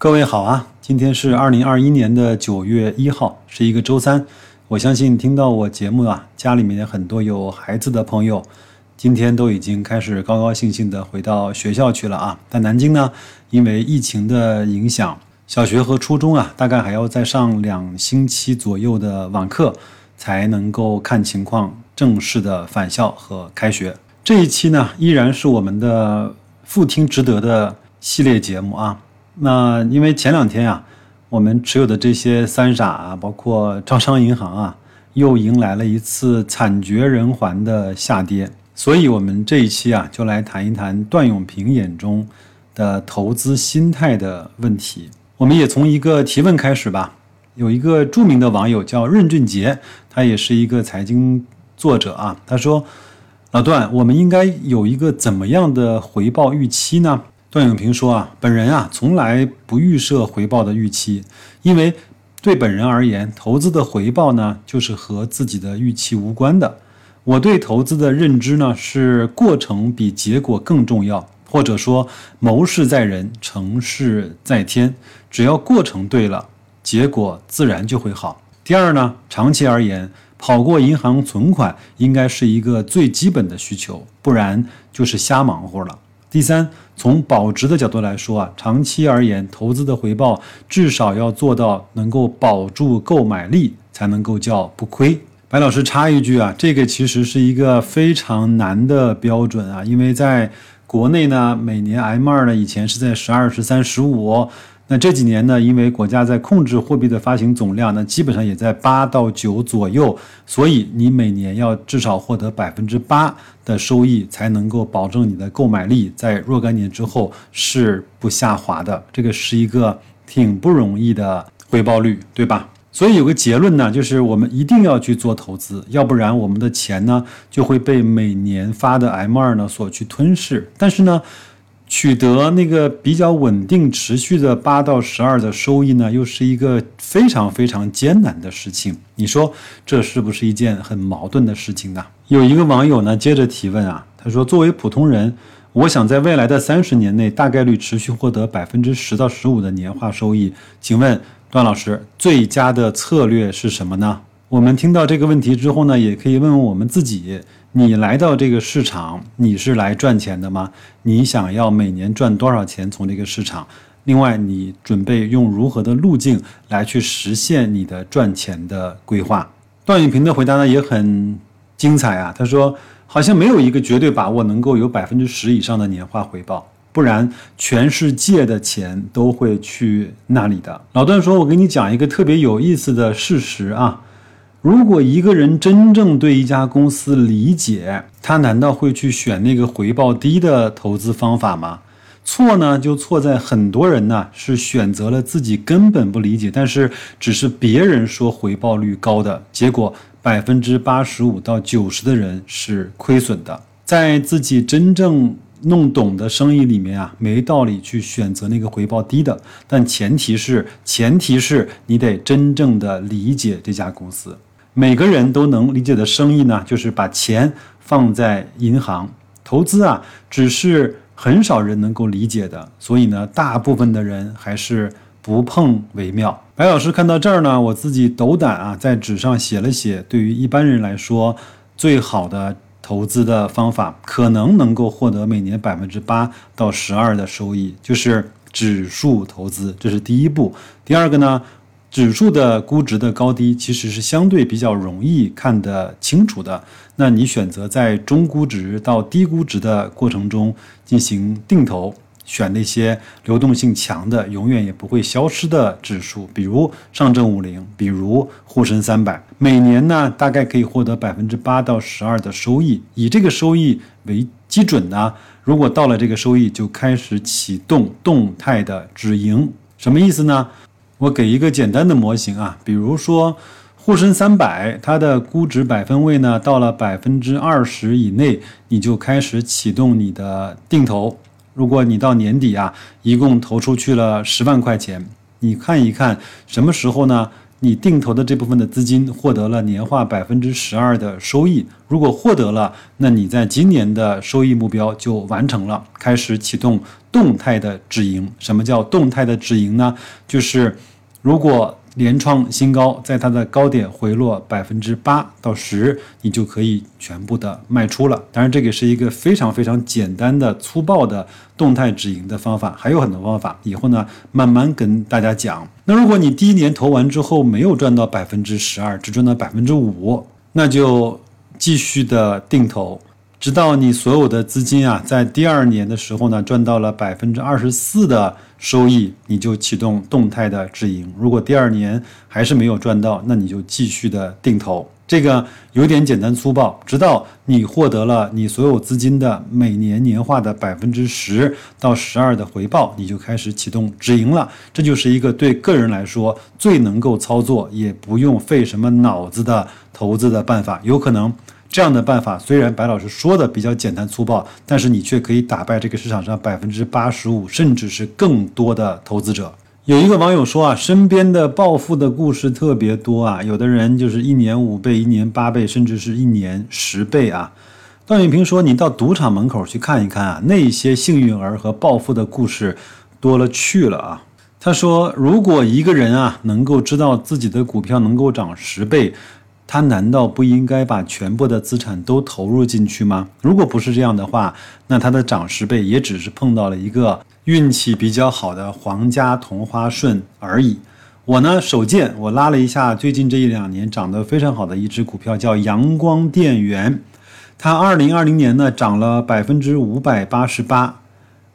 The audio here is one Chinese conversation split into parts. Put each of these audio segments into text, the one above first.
各位好啊，今天是二零二一年的九月一号，是一个周三。我相信听到我节目啊，家里面很多有孩子的朋友，今天都已经开始高高兴兴的回到学校去了啊。在南京呢，因为疫情的影响，小学和初中啊，大概还要再上两星期左右的网课，才能够看情况正式的返校和开学。这一期呢，依然是我们的复听值得的系列节目啊。那因为前两天啊，我们持有的这些三傻啊，包括招商银行啊，又迎来了一次惨绝人寰的下跌，所以我们这一期啊，就来谈一谈段永平眼中的投资心态的问题。我们也从一个提问开始吧。有一个著名的网友叫任俊杰，他也是一个财经作者啊。他说：“老段，我们应该有一个怎么样的回报预期呢？”段永平说：“啊，本人啊，从来不预设回报的预期，因为对本人而言，投资的回报呢，就是和自己的预期无关的。我对投资的认知呢，是过程比结果更重要，或者说谋事在人，成事在天。只要过程对了，结果自然就会好。第二呢，长期而言，跑过银行存款应该是一个最基本的需求，不然就是瞎忙活了。”第三，从保值的角度来说啊，长期而言，投资的回报至少要做到能够保住购买力，才能够叫不亏。白老师插一句啊，这个其实是一个非常难的标准啊，因为在国内呢，每年 M 二呢以前是在十二、十三、十五。那这几年呢，因为国家在控制货币的发行总量，那基本上也在八到九左右，所以你每年要至少获得百分之八的收益，才能够保证你的购买力在若干年之后是不下滑的。这个是一个挺不容易的回报率，对吧？所以有个结论呢，就是我们一定要去做投资，要不然我们的钱呢就会被每年发的 M 二呢所去吞噬。但是呢。取得那个比较稳定、持续的八到十二的收益呢，又是一个非常非常艰难的事情。你说这是不是一件很矛盾的事情呢？有一个网友呢接着提问啊，他说：“作为普通人，我想在未来的三十年内大概率持续获得百分之十到十五的年化收益，请问段老师，最佳的策略是什么呢？”我们听到这个问题之后呢，也可以问问我们自己。你来到这个市场，你是来赚钱的吗？你想要每年赚多少钱从这个市场？另外，你准备用如何的路径来去实现你的赚钱的规划？段永平的回答呢也很精彩啊，他说好像没有一个绝对把握能够有百分之十以上的年化回报，不然全世界的钱都会去那里的。老段说，我给你讲一个特别有意思的事实啊。如果一个人真正对一家公司理解，他难道会去选那个回报低的投资方法吗？错呢，就错在很多人呢是选择了自己根本不理解，但是只是别人说回报率高的结果，百分之八十五到九十的人是亏损的。在自己真正弄懂的生意里面啊，没道理去选择那个回报低的，但前提是前提是你得真正的理解这家公司。每个人都能理解的生意呢，就是把钱放在银行投资啊，只是很少人能够理解的，所以呢，大部分的人还是不碰为妙。白老师看到这儿呢，我自己斗胆啊，在纸上写了写，对于一般人来说，最好的投资的方法，可能能够获得每年百分之八到十二的收益，就是指数投资，这是第一步。第二个呢？指数的估值的高低其实是相对比较容易看得清楚的。那你选择在中估值到低估值的过程中进行定投，选那些流动性强的、永远也不会消失的指数，比如上证五零，比如沪深三百，每年呢大概可以获得百分之八到十二的收益。以这个收益为基准呢，如果到了这个收益，就开始启动动态的止盈。什么意思呢？我给一个简单的模型啊，比如说沪深三百，它的估值百分位呢到了百分之二十以内，你就开始启动你的定投。如果你到年底啊，一共投出去了十万块钱，你看一看什么时候呢？你定投的这部分的资金获得了年化百分之十二的收益。如果获得了，那你在今年的收益目标就完成了，开始启动动态的止盈。什么叫动态的止盈呢？就是如果。连创新高，在它的高点回落百分之八到十，你就可以全部的卖出了。当然，这个是一个非常非常简单的、粗暴的动态止盈的方法，还有很多方法，以后呢慢慢跟大家讲。那如果你第一年投完之后没有赚到百分之十二，只赚到百分之五，那就继续的定投。直到你所有的资金啊，在第二年的时候呢，赚到了百分之二十四的收益，你就启动动态的止盈。如果第二年还是没有赚到，那你就继续的定投。这个有点简单粗暴，直到你获得了你所有资金的每年年化的百分之十到十二的回报，你就开始启动止盈了。这就是一个对个人来说最能够操作，也不用费什么脑子的投资的办法。有可能。这样的办法虽然白老师说的比较简单粗暴，但是你却可以打败这个市场上百分之八十五甚至是更多的投资者。有一个网友说啊，身边的暴富的故事特别多啊，有的人就是一年五倍、一年八倍，甚至是一年十倍啊。段永平说，你到赌场门口去看一看啊，那些幸运儿和暴富的故事多了去了啊。他说，如果一个人啊能够知道自己的股票能够涨十倍。他难道不应该把全部的资产都投入进去吗？如果不是这样的话，那他的涨十倍也只是碰到了一个运气比较好的皇家同花顺而已。我呢，手贱，我拉了一下最近这一两年涨得非常好的一只股票，叫阳光电源。它二零二零年呢涨了百分之五百八十八，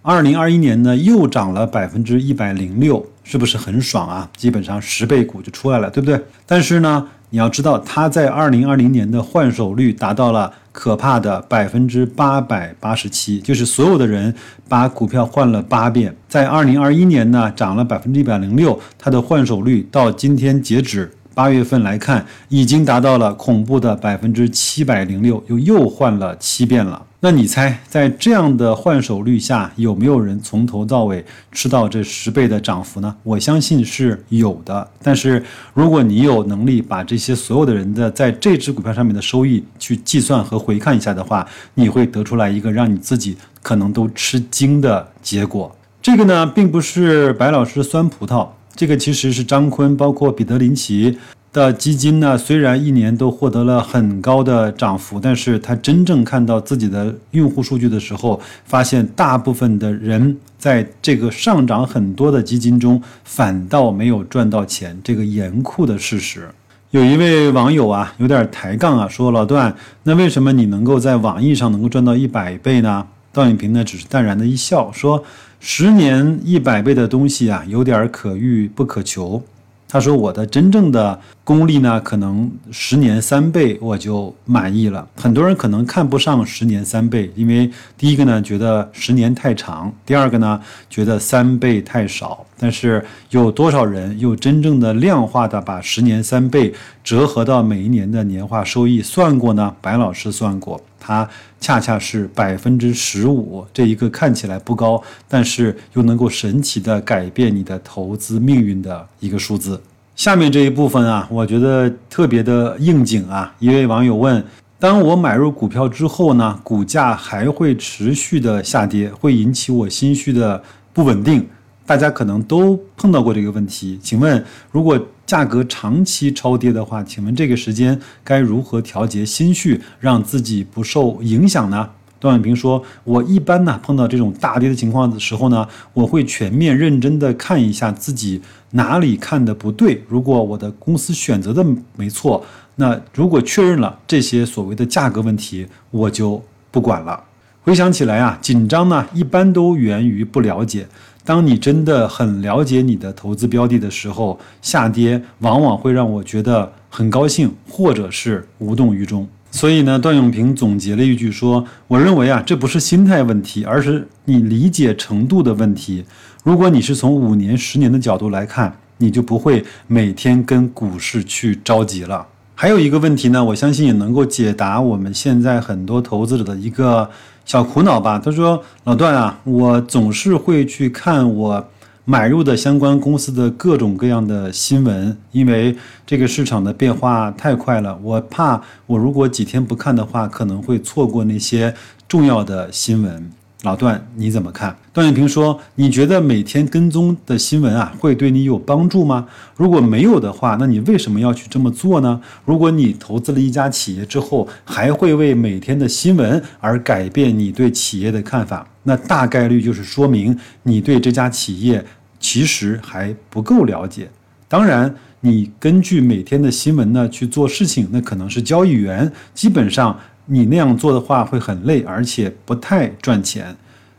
二零二一年呢又涨了百分之一百零六，是不是很爽啊？基本上十倍股就出来了，对不对？但是呢。你要知道，它在二零二零年的换手率达到了可怕的百分之八百八十七，就是所有的人把股票换了八遍。在二零二一年呢，涨了百分之一百零六，它的换手率到今天截止八月份来看，已经达到了恐怖的百分之七百零六，又又换了七遍了。那你猜，在这样的换手率下，有没有人从头到尾吃到这十倍的涨幅呢？我相信是有的。但是，如果你有能力把这些所有的人的在这只股票上面的收益去计算和回看一下的话，你会得出来一个让你自己可能都吃惊的结果。这个呢，并不是白老师酸葡萄，这个其实是张坤，包括彼得林奇。的基金呢，虽然一年都获得了很高的涨幅，但是他真正看到自己的用户数据的时候，发现大部分的人在这个上涨很多的基金中，反倒没有赚到钱，这个严酷的事实。有一位网友啊，有点抬杠啊，说老段，那为什么你能够在网易上能够赚到一百倍呢？段永平呢，只是淡然的一笑，说十年一百倍的东西啊，有点可遇不可求。他说：“我的真正的功力呢，可能十年三倍我就满意了。很多人可能看不上十年三倍，因为第一个呢，觉得十年太长；第二个呢，觉得三倍太少。但是有多少人又真正的量化的把十年三倍折合到每一年的年化收益算过呢？白老师算过。”它恰恰是百分之十五，这一个看起来不高，但是又能够神奇的改变你的投资命运的一个数字。下面这一部分啊，我觉得特别的应景啊。一位网友问：当我买入股票之后呢，股价还会持续的下跌，会引起我心绪的不稳定。大家可能都碰到过这个问题，请问，如果价格长期超跌的话，请问这个时间该如何调节心绪，让自己不受影响呢？段永平说：“我一般呢碰到这种大跌的情况的时候呢，我会全面认真的看一下自己哪里看的不对。如果我的公司选择的没错，那如果确认了这些所谓的价格问题，我就不管了。回想起来啊，紧张呢一般都源于不了解。”当你真的很了解你的投资标的的时候，下跌往往会让我觉得很高兴，或者是无动于衷。所以呢，段永平总结了一句说：“我认为啊，这不是心态问题，而是你理解程度的问题。如果你是从五年、十年的角度来看，你就不会每天跟股市去着急了。”还有一个问题呢，我相信也能够解答我们现在很多投资者的一个。小苦恼吧？他说：“老段啊，我总是会去看我买入的相关公司的各种各样的新闻，因为这个市场的变化太快了，我怕我如果几天不看的话，可能会错过那些重要的新闻。老段，你怎么看？段永平说：“你觉得每天跟踪的新闻啊，会对你有帮助吗？如果没有的话，那你为什么要去这么做呢？如果你投资了一家企业之后，还会为每天的新闻而改变你对企业的看法，那大概率就是说明你对这家企业其实还不够了解。当然，你根据每天的新闻呢去做事情，那可能是交易员，基本上。”你那样做的话会很累，而且不太赚钱。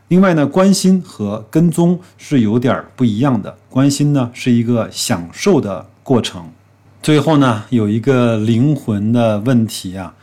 另外呢，关心和跟踪是有点不一样的。关心呢是一个享受的过程。最后呢，有一个灵魂的问题啊，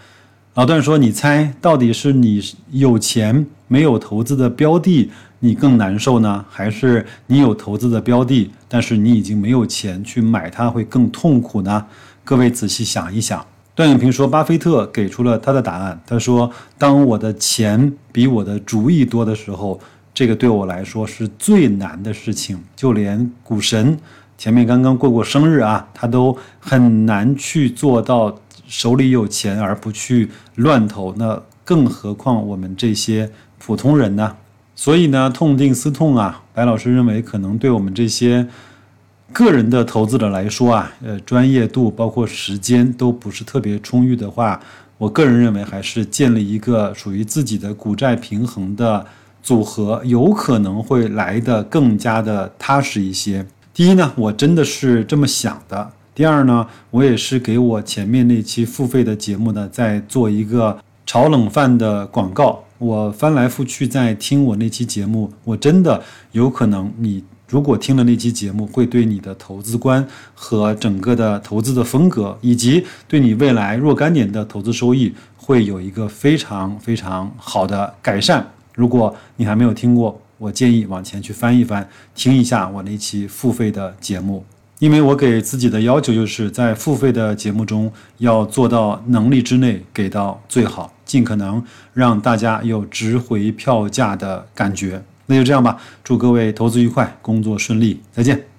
老段说：“你猜到底是你有钱没有投资的标的，你更难受呢，还是你有投资的标的，但是你已经没有钱去买它会更痛苦呢？”各位仔细想一想。段永平说：“巴菲特给出了他的答案。他说，当我的钱比我的主意多的时候，这个对我来说是最难的事情。就连股神前面刚刚过过生日啊，他都很难去做到手里有钱而不去乱投。那更何况我们这些普通人呢？所以呢，痛定思痛啊，白老师认为，可能对我们这些。”个人的投资者来说啊，呃，专业度包括时间都不是特别充裕的话，我个人认为还是建立一个属于自己的股债平衡的组合，有可能会来的更加的踏实一些。第一呢，我真的是这么想的；第二呢，我也是给我前面那期付费的节目呢，在做一个炒冷饭的广告。我翻来覆去在听我那期节目，我真的有可能你。如果听了那期节目，会对你的投资观和整个的投资的风格，以及对你未来若干年的投资收益，会有一个非常非常好的改善。如果你还没有听过，我建议往前去翻一翻，听一下我那期付费的节目，因为我给自己的要求就是在付费的节目中要做到能力之内给到最好，尽可能让大家有值回票价的感觉。那就这样吧，祝各位投资愉快，工作顺利，再见。